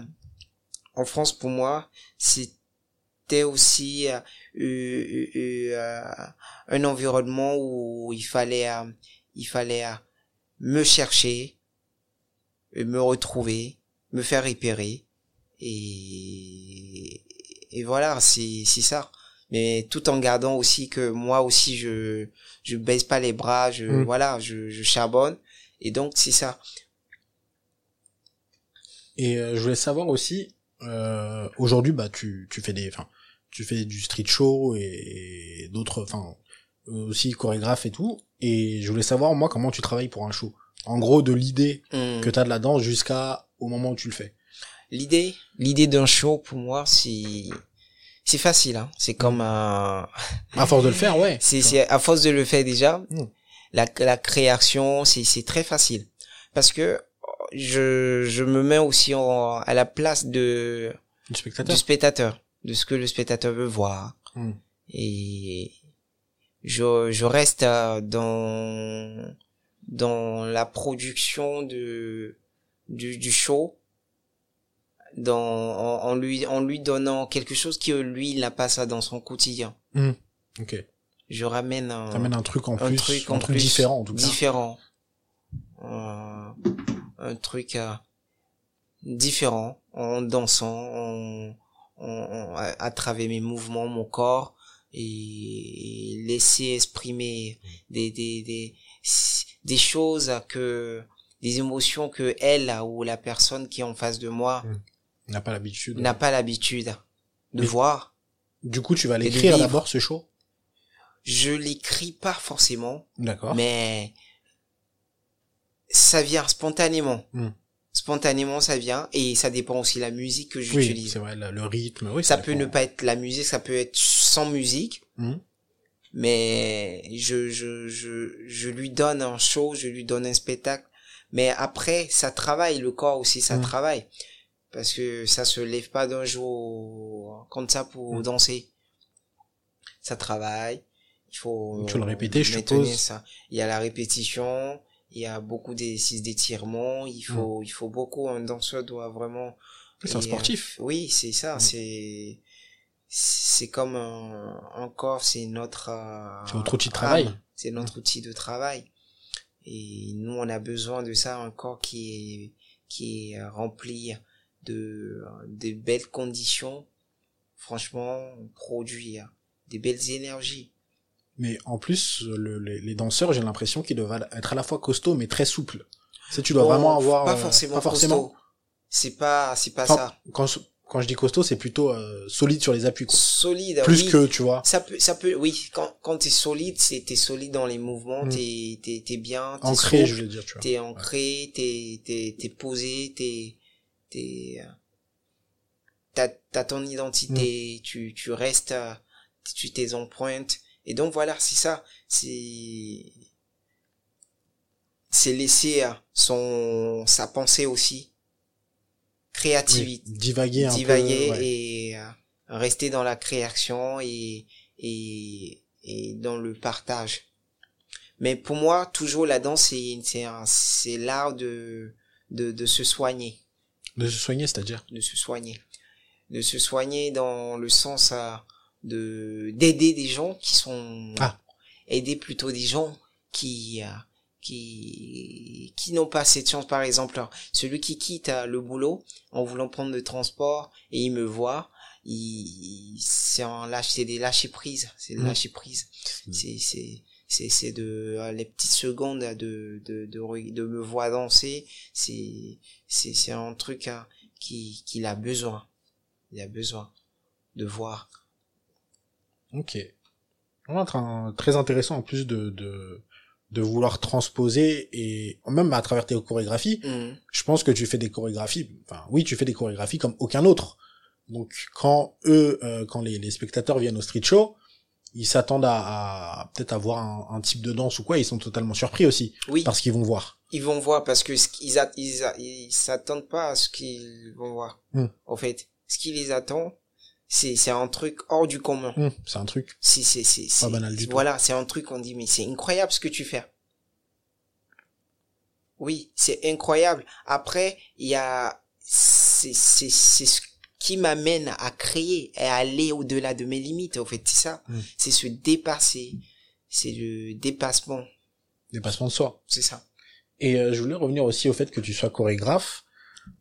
en France pour moi, c'était aussi euh, euh, un environnement où il fallait, euh, il fallait euh, me chercher, me retrouver, me faire repérer et, et voilà, c'est, c'est ça. Mais tout en gardant aussi que moi aussi je, je baisse pas les bras, je, Mm. voilà, je, je charbonne. Et donc, c'est ça. Et euh, je voulais savoir aussi, euh, aujourd'hui, bah, tu, tu fais des, enfin, tu fais du street show et, et d'autres, enfin, euh, aussi chorégraphe et tout. Et je voulais savoir, moi, comment tu travailles pour un show. En gros, de l'idée Mm. que t'as de la danse jusqu'à au moment où tu le fais. L'idée, l'idée d'un show pour moi, c'est, c'est facile, hein. C'est comme un, À force de le faire, ouais. c'est, c'est à force de le faire déjà, Mm. la, la création, c'est, c'est très facile. Parce que je, je me mets aussi en, à la place de, Du spectateur. du spectateur, de ce que le spectateur veut voir. Mm. Et je, je reste euh, dans, dans la production de, du, du show, dans, en, en lui, en lui donnant quelque chose que lui, il n'a pas ça dans son quotidien. Ok. Je ramène un, un truc en un plus, truc un truc plus différent, en tout cas. différent. Euh, un truc euh, différent en dansant, en, en- à, à travers mes mouvements, mon corps et laisser exprimer des des des des choses que des émotions que elle ou la personne qui est en face de moi Mm. N'a pas l'habitude. n'a pas l'habitude de Mais- voir. Du coup, tu vas l'écrire d'abord ce show? Je l'écris pas forcément, D'accord. mais ça vient spontanément. Mm. Spontanément, ça vient et ça dépend aussi de la musique que Oui, j'utilise. c'est vrai, le, rythme. Oui, ça peut dépend. ne pas être la musique, ça peut être sans musique, Mm. mais je, je, je, je lui donne un show, je lui donne un spectacle. Mais après, ça travaille, le corps aussi, ça Mm. travaille. Parce que ça se lève pas d'un jour comme ça pour Mm. danser. Ça travaille. Il faut faut le répéter, je suppose. ça. Il y a la répétition, il y a beaucoup d'exercices d'étirement, il faut, il faut beaucoup, un danseur doit vraiment C'est un sportif. euh, oui, c'est ça. Mm. C'est c'est comme un, un corps, c'est notre euh, C'est notre outil de travail. C'est notre outil de travail. Et nous, on a besoin de ça, un corps qui est qui est rempli de de belles conditions. Franchement, on produit des belles énergies. Mais en plus, le- les, les danseurs, j'ai l'impression qu'ils doivent être à la fois costauds, mais très souples. Tu sais, tu dois Bon, vraiment avoir... pas euh, forcément pas forcément. C'est pas c'est pas Enfin, ça. Quand, quand je dis costaud, c'est plutôt euh, solide sur les appuis, quoi. Solide. Plus oui. que, tu vois, Ça peut, ça peut, oui, quand, quand t'es solide, c'est, t'es solide dans les mouvements, Mm. t'es, t'es, t'es bien, t'es ancré, souple, je veux dire, tu vois. t'es ancré, t'es, t'es, t'es posé, t'es, t'es, euh, t'as, t'as ton identité, tu, tu restes, euh, tu tes empreintes. Et donc voilà, c'est ça, c'est, c'est laisser euh, son, sa pensée aussi, créativité, Oui, divaguer un divaguer peu. ouais. et rester dans la création et, et, et dans le partage. Mais pour moi, toujours la danse, c'est, c'est, un- c'est l'art de, de, de se soigner, De se soigner, c'est-à-dire? de se soigner, de se soigner dans le sens euh, de d'aider des gens qui sont Ah. aider plutôt des gens qui euh, qui qui n'ont pas cette chance. Par exemple celui qui quitte euh, le boulot en voulant prendre le transport et il me voit il, c'est un lâche c'est des lâcher prise c'est des lâcher prise c'est c'est c'est c'est de euh, les petites secondes de de de, re- de me voir danser c'est c'est c'est un truc hein, qui qu'il a besoin il a besoin de voir Ok. Vraiment très- très intéressant en plus de, de, de vouloir transposer et même à travers tes chorégraphies, Mm. je pense que tu fais des chorégraphies, enfin oui, tu fais des chorégraphies comme aucun autre. Donc quand eux, euh, quand les, les spectateurs viennent au street show, ils s'attendent à, à peut-être avoir un, un type de danse ou quoi, ils sont totalement surpris aussi oui parce qu'ils vont voir. ils vont voir parce que ce qu'ils ils, s'attendent pas à ce qu'ils vont voir. Hmm. En fait, ce qui les attend, c'est c'est un truc hors du commun. Hum, c'est un truc. C'est c'est c'est c'est- banal du tout. voilà, c'est un truc on dit mais c'est incroyable ce que tu fais. Oui, c'est incroyable. Après, il y a c'est c'est c'est ce qui m'amène à créer et à aller au-delà de mes limites. En fait, c'est ça. Hmm. C'est se dépasser. C'est le dépassement. Dépassement de soi. C'est ça. Et euh, je voulais revenir aussi au fait que tu sois chorégraphe.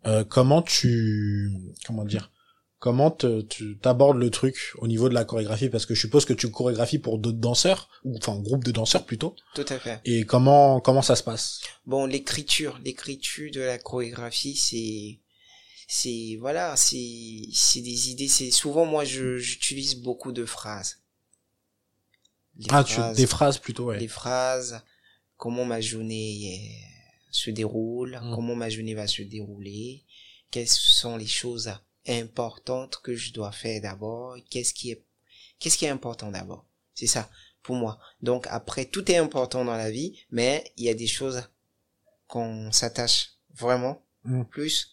Euh, comment tu, comment dire, comment te- tu t'abordes le truc au niveau de la chorégraphie? Parce que je suppose que tu chorégraphies pour d'autres danseurs, ou enfin groupe de danseurs plutôt. Tout à fait. Et comment comment ça se passe? Bon, l'écriture, l'écriture de la chorégraphie, c'est, c'est, voilà, c'est, c'est des idées, c'est, souvent, moi, je, j'utilise beaucoup de phrases. Les Ah, tu, des phrases plutôt, ouais. les phrases, comment ma journée euh, se déroule, Mm. comment ma journée va se dérouler, quelles sont les choses importantes que je dois faire d'abord, qu'est-ce qui est, qu'est-ce qui est important d'abord. C'est ça, pour moi. Donc après, tout est important dans la vie, mais il y a des choses qu'on s'attache vraiment Mm. plus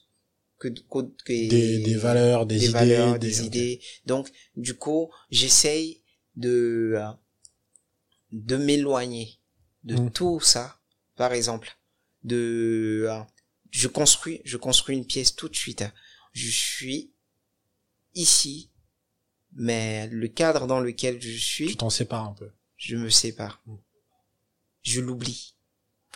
que, que, que Des, des valeurs, des, des idées, valeurs, des, idées. Donc, du coup, j'essaye de euh, de m'éloigner de Mm. tout ça. Par exemple, de euh, je construis je construis une pièce tout de suite. Je suis ici, mais le cadre dans lequel je Tu suis, t'en sépares un peu. je me sépare. Mm. Je l'oublie.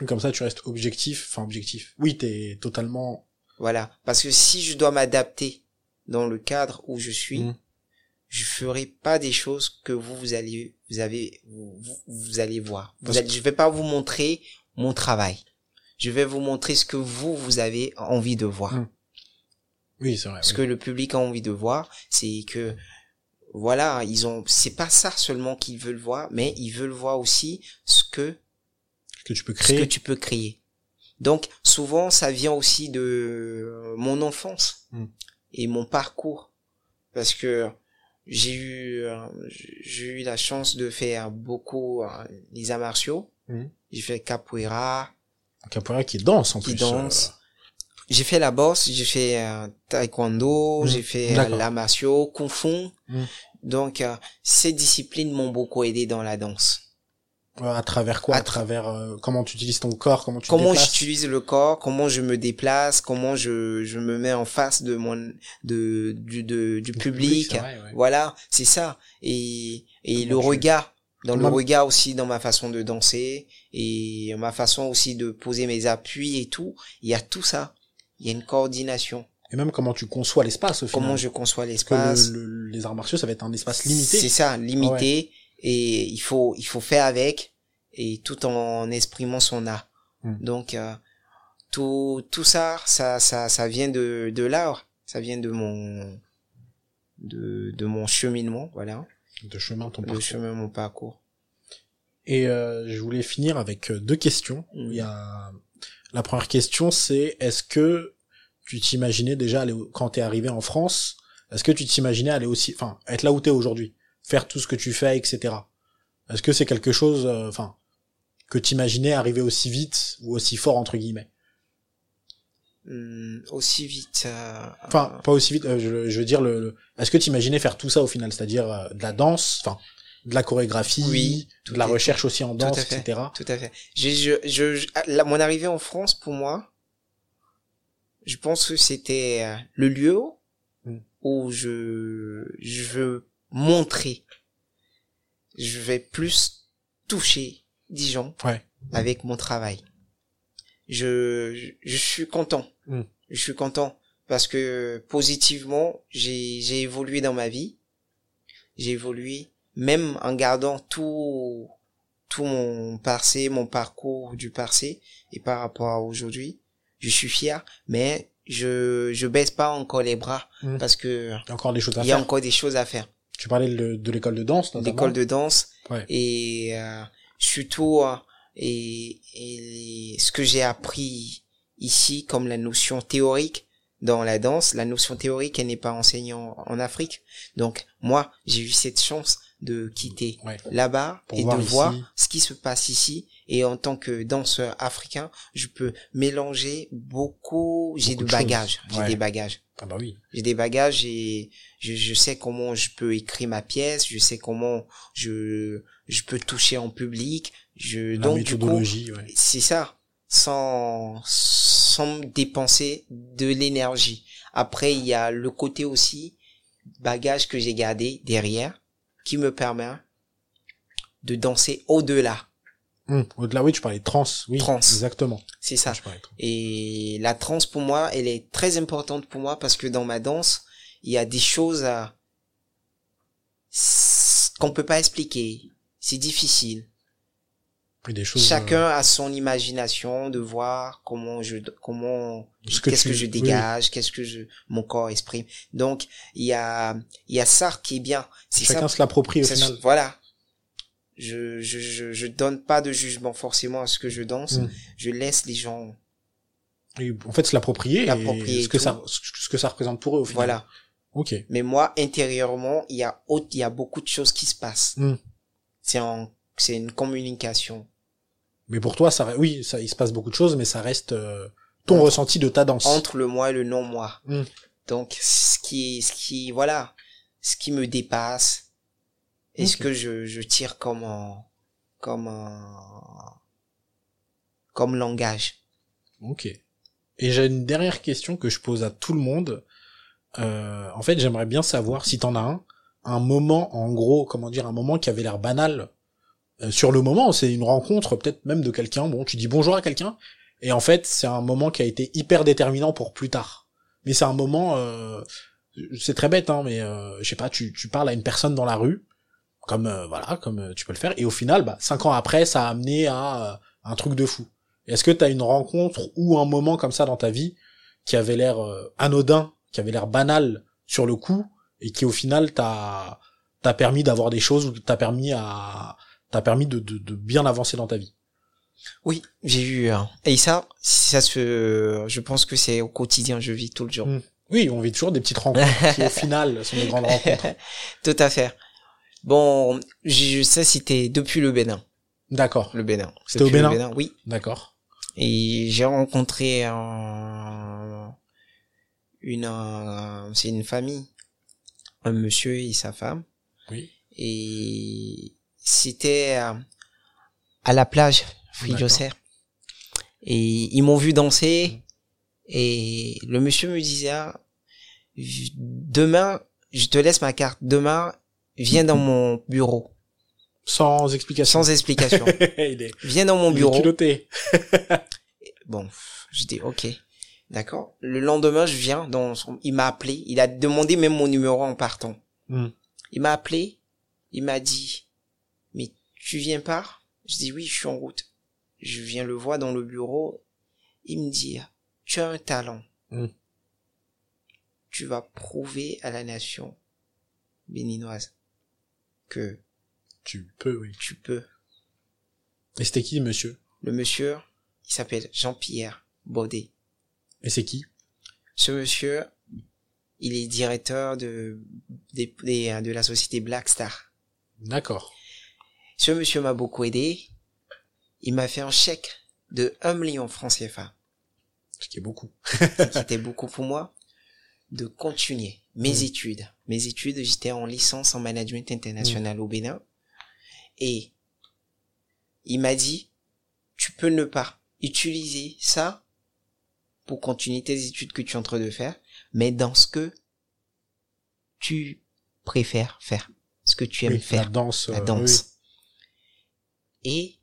Comme ça, tu restes objectif, enfin objectif. Oui, t'es totalement. Voilà. Parce que si je dois m'adapter dans le cadre où je suis, Mm. je ferai pas des choses que vous, vous allez, vous avez, vous, allez voir. Vous Parce allez- je vais pas vous montrer mon travail. Je vais vous montrer ce que vous, vous avez envie de voir. Mm. Oui, c'est vrai. Ce oui. que le public a envie de voir, c'est que voilà, ils ont, c'est pas ça seulement qu'ils veulent voir, mais ils veulent voir aussi ce que Ce que tu peux ce que créer. tu peux créer. Donc souvent ça vient aussi de mon enfance Mm. et mon parcours parce que j'ai eu euh, j'ai eu la chance de faire beaucoup euh, les arts martiaux. Mm. J'ai fait capoeira, capoeira qui danse en qui plus. danse. euh, J'ai fait la boxe, j'ai fait euh, taekwondo, j'ai fait euh, D'accord. l'arts martiaux, kung fu. Donc euh, ces disciplines m'ont beaucoup aidé dans la danse. À travers quoi? À À travers euh, comment tu utilises ton corps, comment tu comment j'utilise le corps, comment je me déplace, comment je, je me mets en face de mon de du de, du public. vrai, ouais. Voilà, c'est ça. Et et Comment le tu- regard, dans le regard aussi dans ma façon de danser et ma façon aussi de poser mes appuis et tout, il y a tout ça. Il y a une coordination. Et même comment tu conçois l'espace au final. Comment je conçois l'espace. le- le- les arts martiaux, ça va être un espace limité. C'est ça, limité et il faut il faut faire avec et tout en exprimant son art. Hmm. Donc euh, tout tout ça ça ça ça vient de de l'art, ça vient de mon de de mon cheminement, voilà, De chemin, ton parcours. chemin mon parcours. Et euh, je voulais finir avec euh, deux questions. Mhm. Il y a la première question, c'est est-ce que tu t'imaginais déjà aller quand t'es arrivé en France, est-ce que tu t'imaginais aller aussi, enfin, être là où t'es aujourd'hui, faire tout ce que tu fais, etc. Est-ce que c'est quelque chose, euh, enfin, que t'imaginais arriver aussi vite ou aussi fort entre guillemets? Hmm, aussi vite euh, Enfin, pas aussi vite. euh, je, je veux dire le. le- Est-ce que t'imaginais faire tout ça au final, c'est-à-dire euh, de la danse, enfin, de la chorégraphie, Oui, de tout la recherche aussi en tout à danse, fait. etc. Tout à fait. Je, je, je- la- mon arrivée en France, pour moi, je pense que c'était euh, le lieu Mm. où je, je veux montrer. Je vais plus toucher des gens Ouais. avec mon travail. Je, je, je suis content. Mm. Je suis content parce que positivement, j'ai, j'ai évolué dans ma vie. J'ai évolué même en gardant tout, tout mon passé, mon parcours du passé et par rapport à aujourd'hui. Je suis fier, mais je, je baisse pas encore les bras Mm. parce que Il y a encore des choses à faire. Tu parlais de, de l'école de danse, notamment. L'école de danse Ouais. et euh, surtout et, et ce que j'ai appris ici comme la notion théorique dans la danse, la notion théorique elle n'est pas enseignée en, en Afrique. Donc moi j'ai eu cette chance de quitter Ouais. là-bas Pour et voir de ici. voir ce qui se passe ici et en tant que danseur africain je peux mélanger beaucoup j'ai de bagages j'ai Ouais. des bagages Ah bah oui. j'ai des bagages et je, je sais comment je peux écrire ma pièce, je sais comment je, je peux toucher en public, je, La donc du coup, méthodologie, ouais. c'est ça, sans, sans dépenser de l'énergie. Après, il y a le côté aussi, bagage que j'ai gardé derrière, qui me permet de danser au-delà. Hum, Au-delà, oui, tu parlais de trans. Oui, Trans. exactement. C'est ça. Trans. Et la transe pour moi, elle est très importante pour moi parce que dans ma danse, il y a des choses à... qu'on peut pas expliquer. C'est difficile. Des choses. Chacun a son imagination de voir comment je, comment, euh, ce que qu'est-ce tu- que je oui, dégage, qu'est-ce que je, mon corps exprime. Donc, il y a, il y a ça qui est bien. C'est ça Chacun se l'approprie au ça, final. Voilà. Je, je, je, je donne pas de jugement forcément à ce que je danse. Mm. Je laisse les gens, Et en fait, se l'approprier L'approprier ce que ça, ce que ça représente pour eux au final. voilà. Ok. Mais moi, intérieurement, il y a autre, il y a beaucoup de choses qui se passent. Mm. C'est en, c'est une communication. Mais pour toi, ça, oui, ça, il se passe beaucoup de choses, mais ça reste euh, ton Entre- ressenti de ta danse. Entre le moi et le non-moi. Mm. Donc, ce qui, ce qui, voilà, ce qui me dépasse, et ce Ok. que je, je tire comme un, comme un, comme langage. Ok. Et j'ai une dernière question que je pose à tout le monde. Euh, en fait, j'aimerais bien savoir si t'en as un, un moment, en gros, comment dire, un moment qui avait l'air banal. Euh, sur le moment, c'est une rencontre, peut-être même de quelqu'un. Bon, tu dis bonjour à quelqu'un, et en fait, c'est un moment qui a été hyper déterminant pour plus tard. Mais c'est un moment, euh, c'est très bête, hein, mais euh, je sais pas, tu, tu parles à une personne dans la rue, comme euh, voilà, comme euh, tu peux le faire, et au final, bah, cinq ans après, ça a amené à euh, un truc de fou. Est-ce que t'as une rencontre ou un moment comme ça dans ta vie qui avait l'air euh, anodin, qui avait l'air banal sur le coup, et qui au final t'a t'a permis d'avoir des choses ou t'a permis à t'a permis de, de, de bien avancer dans ta vie? Oui, j'ai eu un. Et ça, ça se, je pense que c'est au quotidien, je vis tout le jour. Mm. Oui, on vit toujours des petites rencontres qui au final sont des grandes rencontres. Tout à fait. Bon, je sais c'était depuis le Bénin. D'accord. Le Bénin. C'était au le Bénin Oui. D'accord. Et j'ai rencontré un, une, un- c'est une famille, un monsieur et sa femme. Oui. Et c'était à la plage, Frigiosser. Et ils m'ont vu danser. Et le monsieur me disait, ah, demain, je te laisse ma carte. Demain, viens dans mon bureau. Sans explication. Sans explication. il est, Viens dans mon il bureau. Bon, je dis ok, d'accord. Le lendemain, je viens dans son... Il m'a appelé, il a demandé même mon numéro en partant. Hmm. Il m'a appelé, il m'a dit, mais tu viens pas? Je dis oui, je suis en route. Je viens le voir dans le bureau. Il me dit, tu as un talent. Hmm. Tu vas prouver à la nation béninoise que Tu peux, oui. tu peux. Et c'était qui, monsieur? Le monsieur, il s'appelle Jean-Pierre Baudet. Et c'est qui? Ce monsieur, il est directeur de, des- des- de la société Black Star. D'accord. Ce monsieur m'a beaucoup aidé. Il m'a fait un chèque de 1 million francs CFA, Ce qui est beaucoup. ce qui était beaucoup pour moi, de continuer mes Mm. études. Mes études, j'étais en licence en management international au Bénin. Et il m'a dit, tu peux ne pas utiliser ça pour continuer tes études que tu es en train de faire, mais dans ce que tu préfères faire, ce que tu aimes Oui, faire La danse. la euh, danse. Et,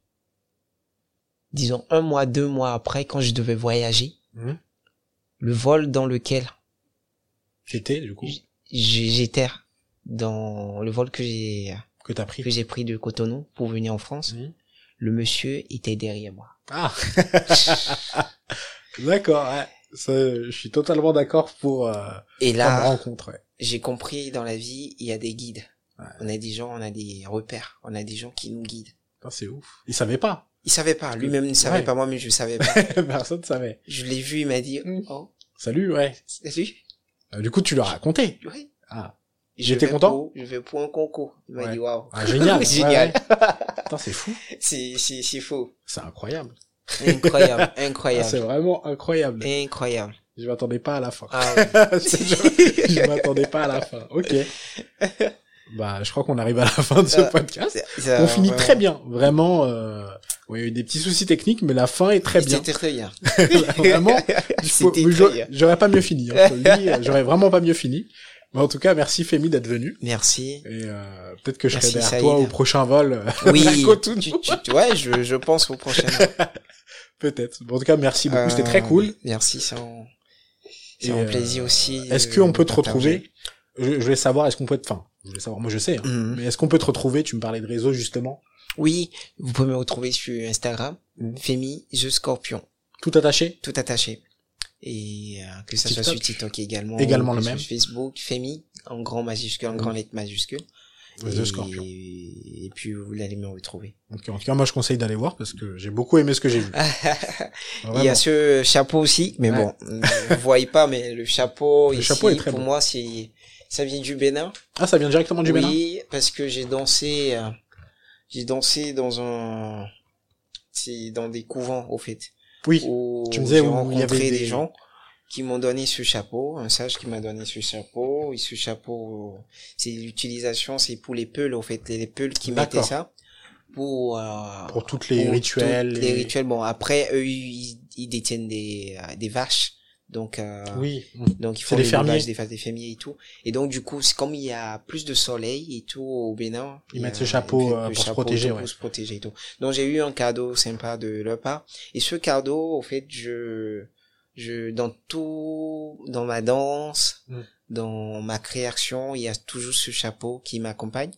disons, un mois, deux mois après, quand je devais voyager. Hmm. le vol dans lequel C'était, du coup, j'étais, dans le vol que j'ai, que t'as pris. que j'ai pris de Cotonou pour venir en France, Hmm. le monsieur était derrière moi. Ah D'accord, ouais. Ça, je suis totalement d'accord pour euh, Et là, rencontre. ouais. j'ai compris dans la vie, il y a des guides. Ouais. On a des gens, on a des repères, on a des gens qui nous guident. Putain, C'est ouf. Il savait pas. Il savait pas, lui-même ne savait Ouais. pas, moi, mais je savais pas. Personne savait. je l'ai vu, il m'a dit, Mm. oh, Salut, ouais. salut, Euh, du coup, tu l'as raconté. oui. Ah, J'étais content pour- Je vais pour un concours. Il m'a Ouais. dit, waouh. ah génial. Génial. Putain, c'est fou. C'est, c'est, c'est faux. C'est incroyable. Incroyable, Ah, c'est incroyable. vraiment incroyable. incroyable. Je m'attendais pas à la fin. Ah je je m'attendais pas à la fin. Ok. Bah, je crois qu'on arrive à la fin de ce Euh, podcast. On finit vraiment, très bien. Vraiment, euh... il y a eu des petits soucis techniques, mais la fin est très bien. C'était très bien. vraiment, j'aurais- pas mieux fini. hein, j'aurais vraiment pas mieux fini. Mais en tout cas, merci Femi d'être venu. Merci. Et euh, peut-être que je Merci, serai derrière Saïd. toi au prochain vol. euh, Oui. tu, tu, ouais, je, je pense au prochain. Peut-être. Bon, en tout cas, merci beaucoup. C'était Euh, très cool. Merci, c'est un, euh, plaisir aussi. Est-ce qu'on peut te retrouver? Je, je voulais savoir, est-ce qu'on peut te... Enfin, je voulais savoir, moi je sais, hein, Mhm. mais est-ce qu'on peut te retrouver? Tu me parlais de réseau, justement. Oui, vous pouvez me retrouver sur Instagram, Mhm. Femi, The Scorpion, Tout attaché? Tout attaché. Et euh, que ça soit sur TikTok également. Également le sur même. Facebook, Femi, en grand majuscule, en Mhm. grand lettre majuscule. The et, Scorpion. Et puis vous allez me retrouver. Donc, en tout cas, moi je conseille d'aller voir parce que j'ai beaucoup aimé ce que j'ai vu. Il y a ce chapeau aussi, mais Ouais. bon, vous voyez pas, mais le chapeau Le ici, chapeau est très pour moi, c'est, ça vient du Bénin. Ah, ça vient directement du Bénin Oui, parce que j'ai dansé, euh, j'ai dansé dans un, c'est dans des couvents, au fait. Oui. Où Tu me disais où il y rencontré avait des... des- gens qui m'ont donné ce chapeau, un sage qui m'a donné ce chapeau, et ce chapeau, c'est l'utilisation, c'est pour les peuls, au fait, les peuls qui mettaient ça, pour, euh, Pour toutes les pour rituels. toutes les rituels. Bon, après, eux, ils, ils détiennent des, euh, des vaches. Donc, euh, Oui. donc font des des fermiers. des des fermiers et tout. Et donc, du coup, c'est comme il y a plus de soleil et tout au Bénin. Ils il mettent a- ce chapeau, euh, pour se protéger, ouais. Pour se protéger et tout. Donc, j'ai eu un cadeau sympa de leur part. Et ce cadeau, au fait, je, je, dans tout, dans ma danse, Mm. dans ma création, il y a toujours ce chapeau qui m'accompagne.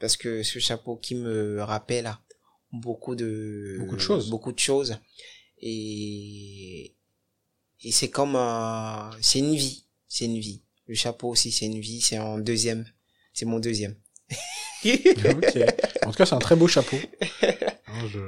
Parce que ce chapeau qui me rappelle beaucoup de, Beaucoup de choses. Beaucoup de choses. Et, et c'est comme, un- c'est une vie. C'est une vie. Le chapeau aussi, c'est une vie. C'est en deuxième. C'est mon deuxième. ok. En tout cas, c'est un très beau chapeau. Hein, je-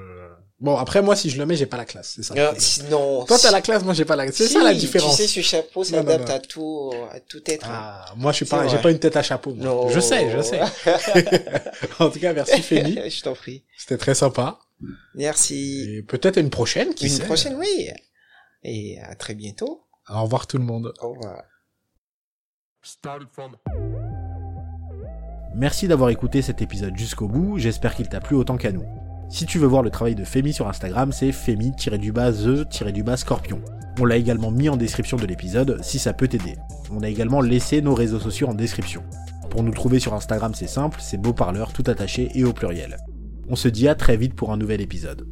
Bon, après, moi, si je le mets, j'ai pas la classe, c'est ça. Euh, sinon, Toi, t'as la classe, moi, j'ai pas la classe. C'est Si, ça la différence. Tu sais, ce chapeau Non, non, s'adapte non. à tout, à tout être. Ah, moi, je suis pas, j'ai pas une tête à chapeau. moi. Non. Je sais, je sais. en tout cas, merci Fémi. je t'en prie. C'était très sympa. Merci. Et peut-être une prochaine, qui Une sait. prochaine, oui. Et à très bientôt. Au revoir tout le monde. Au revoir. Merci d'avoir écouté cet épisode jusqu'au bout, j'espère qu'il t'a plu autant qu'à nous. Si tu veux voir le travail de Femi sur Instagram, c'est femi-the-scorpion. On l'a également mis en description de l'épisode si ça peut t'aider. On a également laissé nos réseaux sociaux en description. Pour nous trouver sur Instagram, c'est simple, c'est beau parleur tout attaché et au pluriel. On se dit à très vite pour un nouvel épisode.